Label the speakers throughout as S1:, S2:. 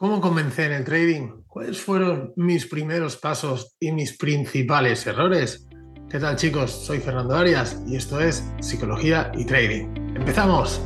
S1: ¿Cómo comencé en el trading? ¿Cuáles fueron mis primeros pasos y mis principales errores? ¿Qué tal chicos? Soy Fernando Arias y esto es Psicología y Trading. ¡Empezamos!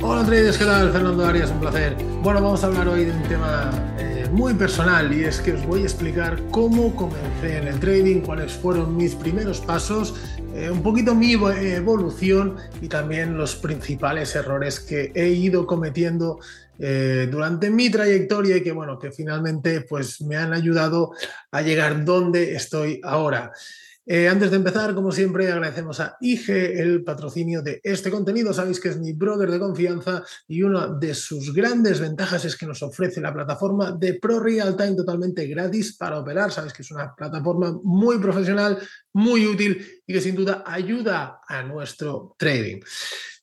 S1: Hola traders, ¿qué tal? Fernando Arias, un placer. Bueno, vamos a hablar hoy de un tema muy personal y es que os voy a explicar cómo comencé en el trading, cuáles fueron mis primeros pasos, eh, un poquito mi evolución y también los principales errores que he ido cometiendo eh, durante mi trayectoria y que bueno, que finalmente pues me han ayudado a llegar donde estoy ahora. Eh, antes de empezar, como siempre, agradecemos a IG el patrocinio de este contenido. Sabéis que es mi brother de confianza y una de sus grandes ventajas es que nos ofrece la plataforma de Pro Real Time totalmente gratis para operar. Sabéis que es una plataforma muy profesional, muy útil y que sin duda ayuda a nuestro trading.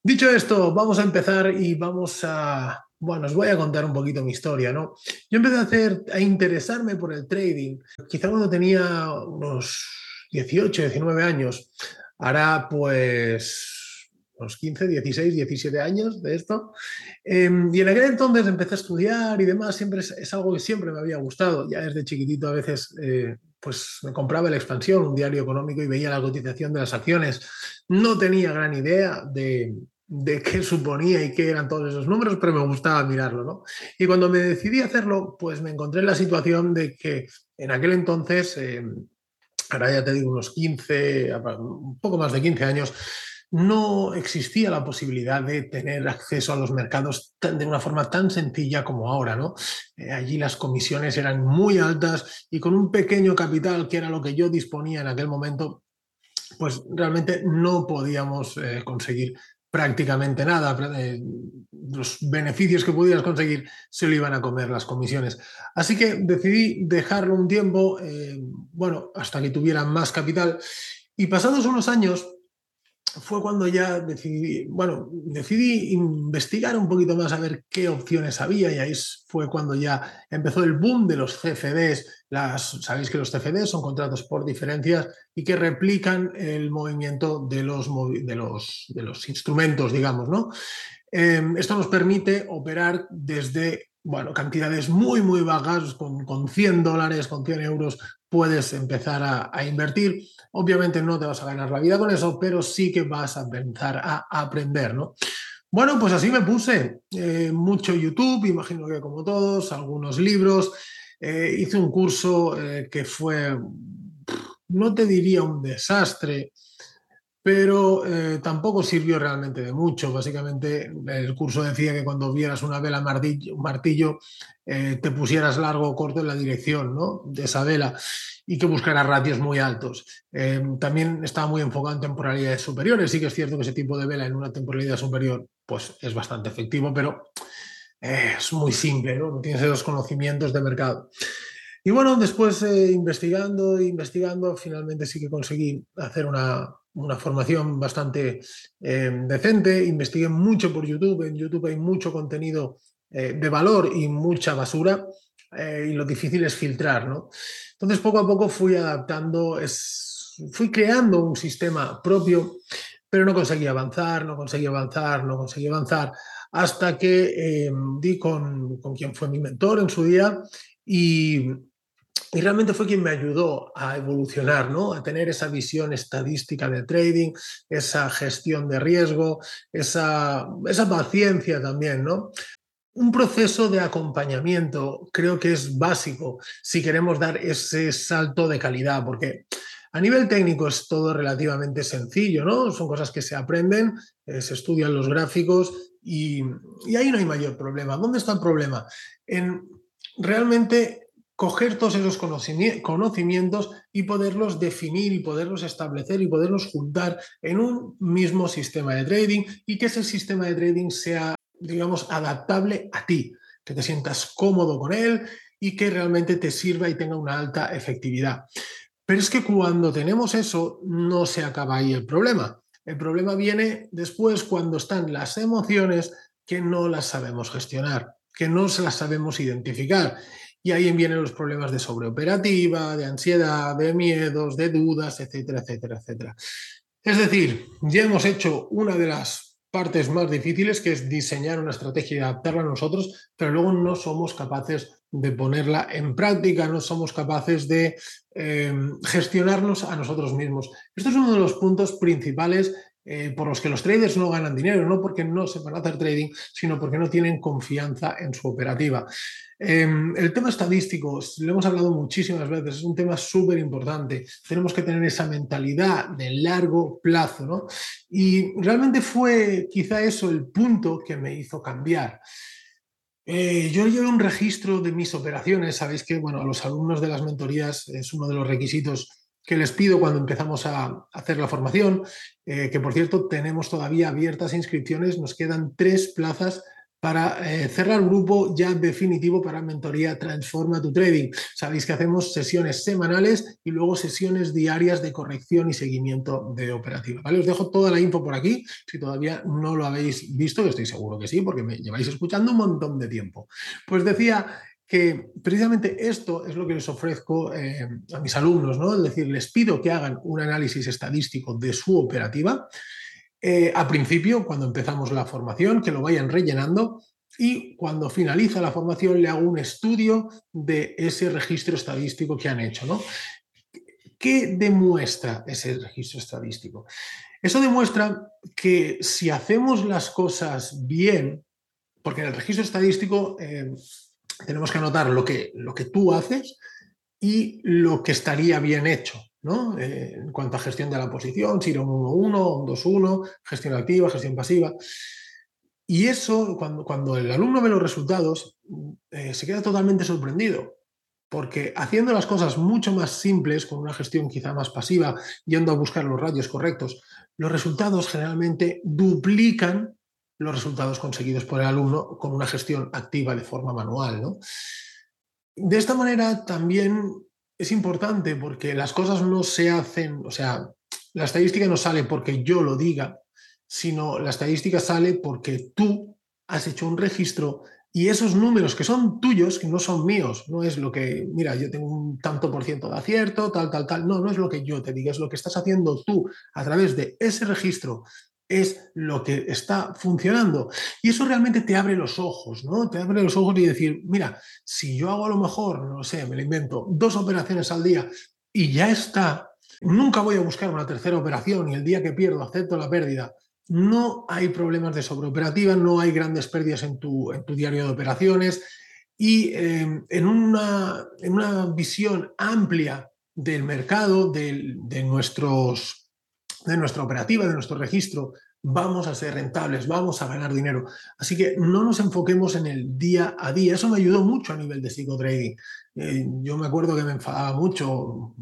S1: Dicho esto, vamos a empezar y vamos a bueno, os voy a contar un poquito mi historia, ¿no? Yo empecé a hacer, a interesarme por el trading, quizá cuando tenía unos 18, 19 años, hará pues unos 15, 16, 17 años de esto. Em, y en aquel entonces empecé a estudiar y demás, siempre es, algo que siempre me había gustado. Ya desde chiquitito a veces eh, pues me compraba la expansión, un diario económico y veía la cotización de las acciones. No tenía gran idea de, de qué suponía y qué eran todos esos números, pero me gustaba mirarlo, ¿no? Y cuando me decidí hacerlo, pues me encontré en la situación de que en aquel entonces em, ahora ya te digo unos 15, un poco más de 15 años, no existía la posibilidad de tener acceso a los mercados de una forma tan sencilla como ahora, ¿no? Eh, allí las comisiones eran muy altas y con un pequeño capital, que era lo que yo disponía en aquel momento, pues realmente no podíamos eh, conseguir prácticamente nada. Eh, los beneficios que pudieras conseguir se lo iban a comer las comisiones. Así que decidí dejarlo un tiempo, eh, bueno, hasta que tuviera más capital. Y pasados unos años, fue cuando ya decidí, bueno, decidí investigar un poquito más a ver qué opciones había y ahí fue cuando ya empezó el boom de los CFDs. Las, sabéis que los CFDs son contratos por diferencias y que replican el movimiento de los, de los, de los instrumentos, digamos, ¿no? Em, esto nos permite operar desde bueno, cantidades muy, muy bajas, con, con 100 dólares, con 100 euros, puedes empezar a, invertir. Obviamente no te vas a ganar la vida con eso, pero sí que vas a empezar a, aprender, ¿no? Bueno, pues así me puse. Eh, mucho YouTube, imagino que como todos, algunos libros. Eh, hice un curso eh, que fue, no te diría un desastre, pero eh, tampoco sirvió realmente de mucho. Básicamente, el curso decía que cuando vieras una vela martillo, martillo eh, te pusieras largo o corto en la dirección ¿no? de esa vela y que buscaras ratios muy altos. Eh, también estaba muy enfocado en temporalidades superiores. Sí que es cierto que ese tipo de vela en una temporalidad superior pues, es bastante efectivo, pero es muy simple, ¿no? tienes esos conocimientos de mercado. Y bueno, después investigando e investigando, finalmente sí que conseguí hacer una, una formación bastante eh, decente, investigué mucho por YouTube, en YouTube hay mucho contenido eh, de valor y mucha basura, eh, y lo difícil es filtrar, ¿no? Entonces poco a poco fui adaptando, fui creando un sistema propio, pero no conseguí avanzar, no conseguí avanzar, no conseguí avanzar, hasta que di con, con quien fue mi mentor en su día y y realmente fue quien me ayudó a evolucionar, ¿no? A tener esa visión estadística de trading, esa gestión de riesgo, esa, esa paciencia también, ¿no? Un proceso de acompañamiento creo que es básico si queremos dar ese salto de calidad, porque a nivel técnico es todo relativamente sencillo, ¿no? Son cosas que se aprenden, eh, se estudian los gráficos y, y ahí no hay mayor problema. ¿Dónde está el problema? En realmente coger todos esos conocimientos y poderlos definir y poderlos establecer y poderlos juntar en un mismo sistema de trading y que ese sistema de trading sea, digamos, adaptable a ti, que te sientas cómodo con él y que realmente te sirva y tenga una alta efectividad. Pero es que cuando tenemos eso, no se acaba ahí el problema. El problema viene después cuando están las emociones que no las sabemos gestionar, que no las sabemos identificar y ahí vienen los problemas de sobreoperativa, de ansiedad, de miedos, de dudas, etcétera, etcétera, etcétera. Es decir, ya hemos hecho una de las partes más difíciles, que es diseñar una estrategia y adaptarla a nosotros, pero luego no somos capaces de ponerla en práctica, no somos capaces de eh, gestionarnos a nosotros mismos. Esto es uno de los puntos principales eh, por los que los traders no ganan dinero, no porque no sepan hacer trading, sino porque no tienen confianza en su operativa. Em, el tema estadístico, lo hemos hablado muchísimas veces, es un tema súper importante. Tenemos que tener esa mentalidad de largo plazo, ¿no? Y realmente fue quizá eso el punto que me hizo cambiar. Eh, yo llevo un registro de mis operaciones. Sabéis que bueno, a los alumnos de las mentorías es uno de los requisitos que les pido cuando empezamos a hacer la formación, eh, que por cierto tenemos todavía abiertas inscripciones, nos quedan tres plazas para eh, cerrar grupo ya definitivo para mentoría Transforma tu Trading. Sabéis que hacemos sesiones semanales y luego sesiones diarias de corrección y seguimiento de operativa. ¿vale? Os dejo toda la info por aquí, si todavía no lo habéis visto, estoy seguro que sí, porque me lleváis escuchando un montón de tiempo. Pues decía que precisamente esto es lo que les ofrezco eh, a mis alumnos, ¿no? Es decir, les pido que hagan un análisis estadístico de su operativa. Eh, a principio, cuando empezamos la formación, que lo vayan rellenando y cuando finaliza la formación le hago un estudio de ese registro estadístico que han hecho. ¿no? ¿Qué demuestra ese registro estadístico? Eso demuestra que si hacemos las cosas bien, porque en el registro estadístico eh, tenemos que anotar lo que, lo que tú haces y lo que estaría bien hecho. ¿no? Eh, en cuanto a gestión de la posición, si era un 1-1, un 2-1, gestión activa, gestión pasiva. Y eso, cuando, cuando el alumno ve los resultados, eh, se queda totalmente sorprendido, porque haciendo las cosas mucho más simples, con una gestión quizá más pasiva, yendo a buscar los radios correctos, los resultados generalmente duplican los resultados conseguidos por el alumno con una gestión activa de forma manual. ¿no? De esta manera también es importante porque las cosas no se hacen, o sea, la estadística no sale porque yo lo diga, sino la estadística sale porque tú has hecho un registro y esos números que son tuyos, que no son míos, no es lo que, mira, yo tengo un tanto por ciento de acierto, tal, tal, tal, no, no es lo que yo te diga, es lo que estás haciendo tú a través de ese registro es lo que está funcionando. Y eso realmente te abre los ojos, ¿no? Te abre los ojos y decir, mira, si yo hago a lo mejor, no sé, me lo invento, dos operaciones al día y ya está, nunca voy a buscar una tercera operación y el día que pierdo acepto la pérdida. No hay problemas de sobreoperativa, no hay grandes pérdidas en tu, en tu diario de operaciones y em, en, una, en una visión amplia del mercado, de nuestros de nuestra operativa, de nuestro registro, vamos a ser rentables, vamos a ganar dinero. Así que no nos enfoquemos en el día a día. Eso me ayudó mucho a nivel de psicotrading. Eh, yo me acuerdo que me enfadaba mucho,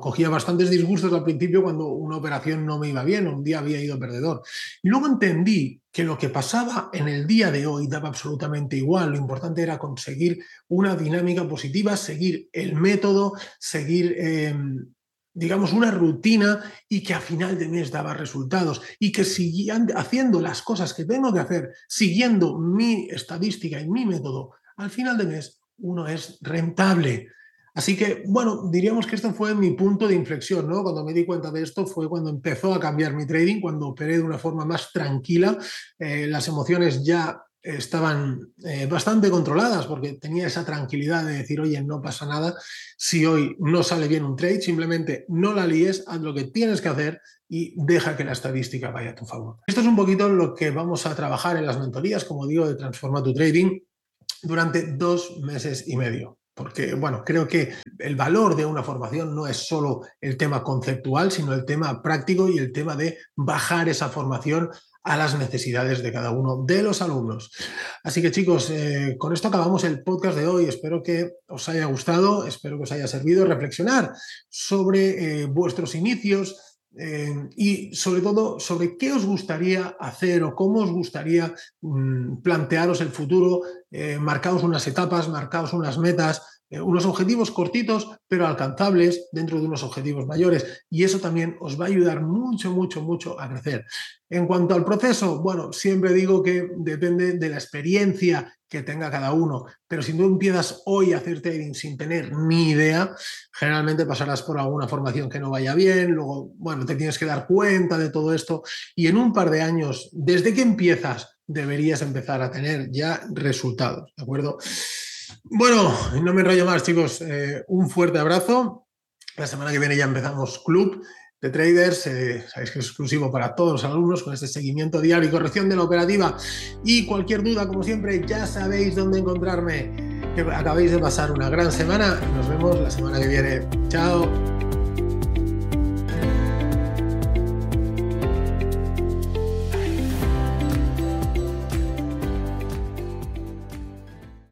S1: cogía bastantes disgustos al principio cuando una operación no me iba bien, un día había ido perdedor. Y luego entendí que lo que pasaba en el día de hoy daba absolutamente igual. Lo importante era conseguir una dinámica positiva, seguir el método, seguir... Em, digamos, una rutina y que a final de mes daba resultados y que siguiendo haciendo las cosas que tengo que hacer, siguiendo mi estadística y mi método, al final de mes uno es rentable. Así que, bueno, diríamos que esto fue mi punto de inflexión, ¿no? Cuando me di cuenta de esto fue cuando empezó a cambiar mi trading, cuando operé de una forma más tranquila, eh, las emociones ya estaban eh, bastante controladas porque tenía esa tranquilidad de decir, oye, no pasa nada, si hoy no sale bien un trade, simplemente no la líes, haz lo que tienes que hacer y deja que la estadística vaya a tu favor. Esto es un poquito lo que vamos a trabajar en las mentorías, como digo, de Transforma tu Trading durante dos meses y medio. Porque, bueno, creo que el valor de una formación no es solo el tema conceptual, sino el tema práctico y el tema de bajar esa formación a las necesidades de cada uno de los alumnos. Así que chicos, eh, con esto acabamos el podcast de hoy. Espero que os haya gustado, espero que os haya servido reflexionar sobre eh, vuestros inicios eh, y sobre todo sobre qué os gustaría hacer o cómo os gustaría mm, plantearos el futuro. Marcaos unas etapas, marcaos unas metas eh, unos objetivos cortitos, pero alcanzables dentro de unos objetivos mayores. Y eso también os va a ayudar mucho, mucho, mucho a crecer. En cuanto al proceso, bueno, siempre digo que depende de la experiencia que tenga cada uno, pero si tú empiezas hoy a hacer trading sin tener ni idea, generalmente pasarás por alguna formación que no vaya bien, luego, bueno, te tienes que dar cuenta de todo esto y en un par de años, desde que empiezas, deberías empezar a tener ya resultados, ¿de acuerdo? Bueno, no me enrollo más, chicos. Eh, un fuerte abrazo. La semana que viene ya empezamos club de traders. Eh, sabéis que es exclusivo para todos los alumnos con este seguimiento diario y corrección de la operativa. Y cualquier duda, como siempre, ya sabéis dónde encontrarme. Que acabéis de pasar una gran semana. Nos vemos la semana que viene. Chao.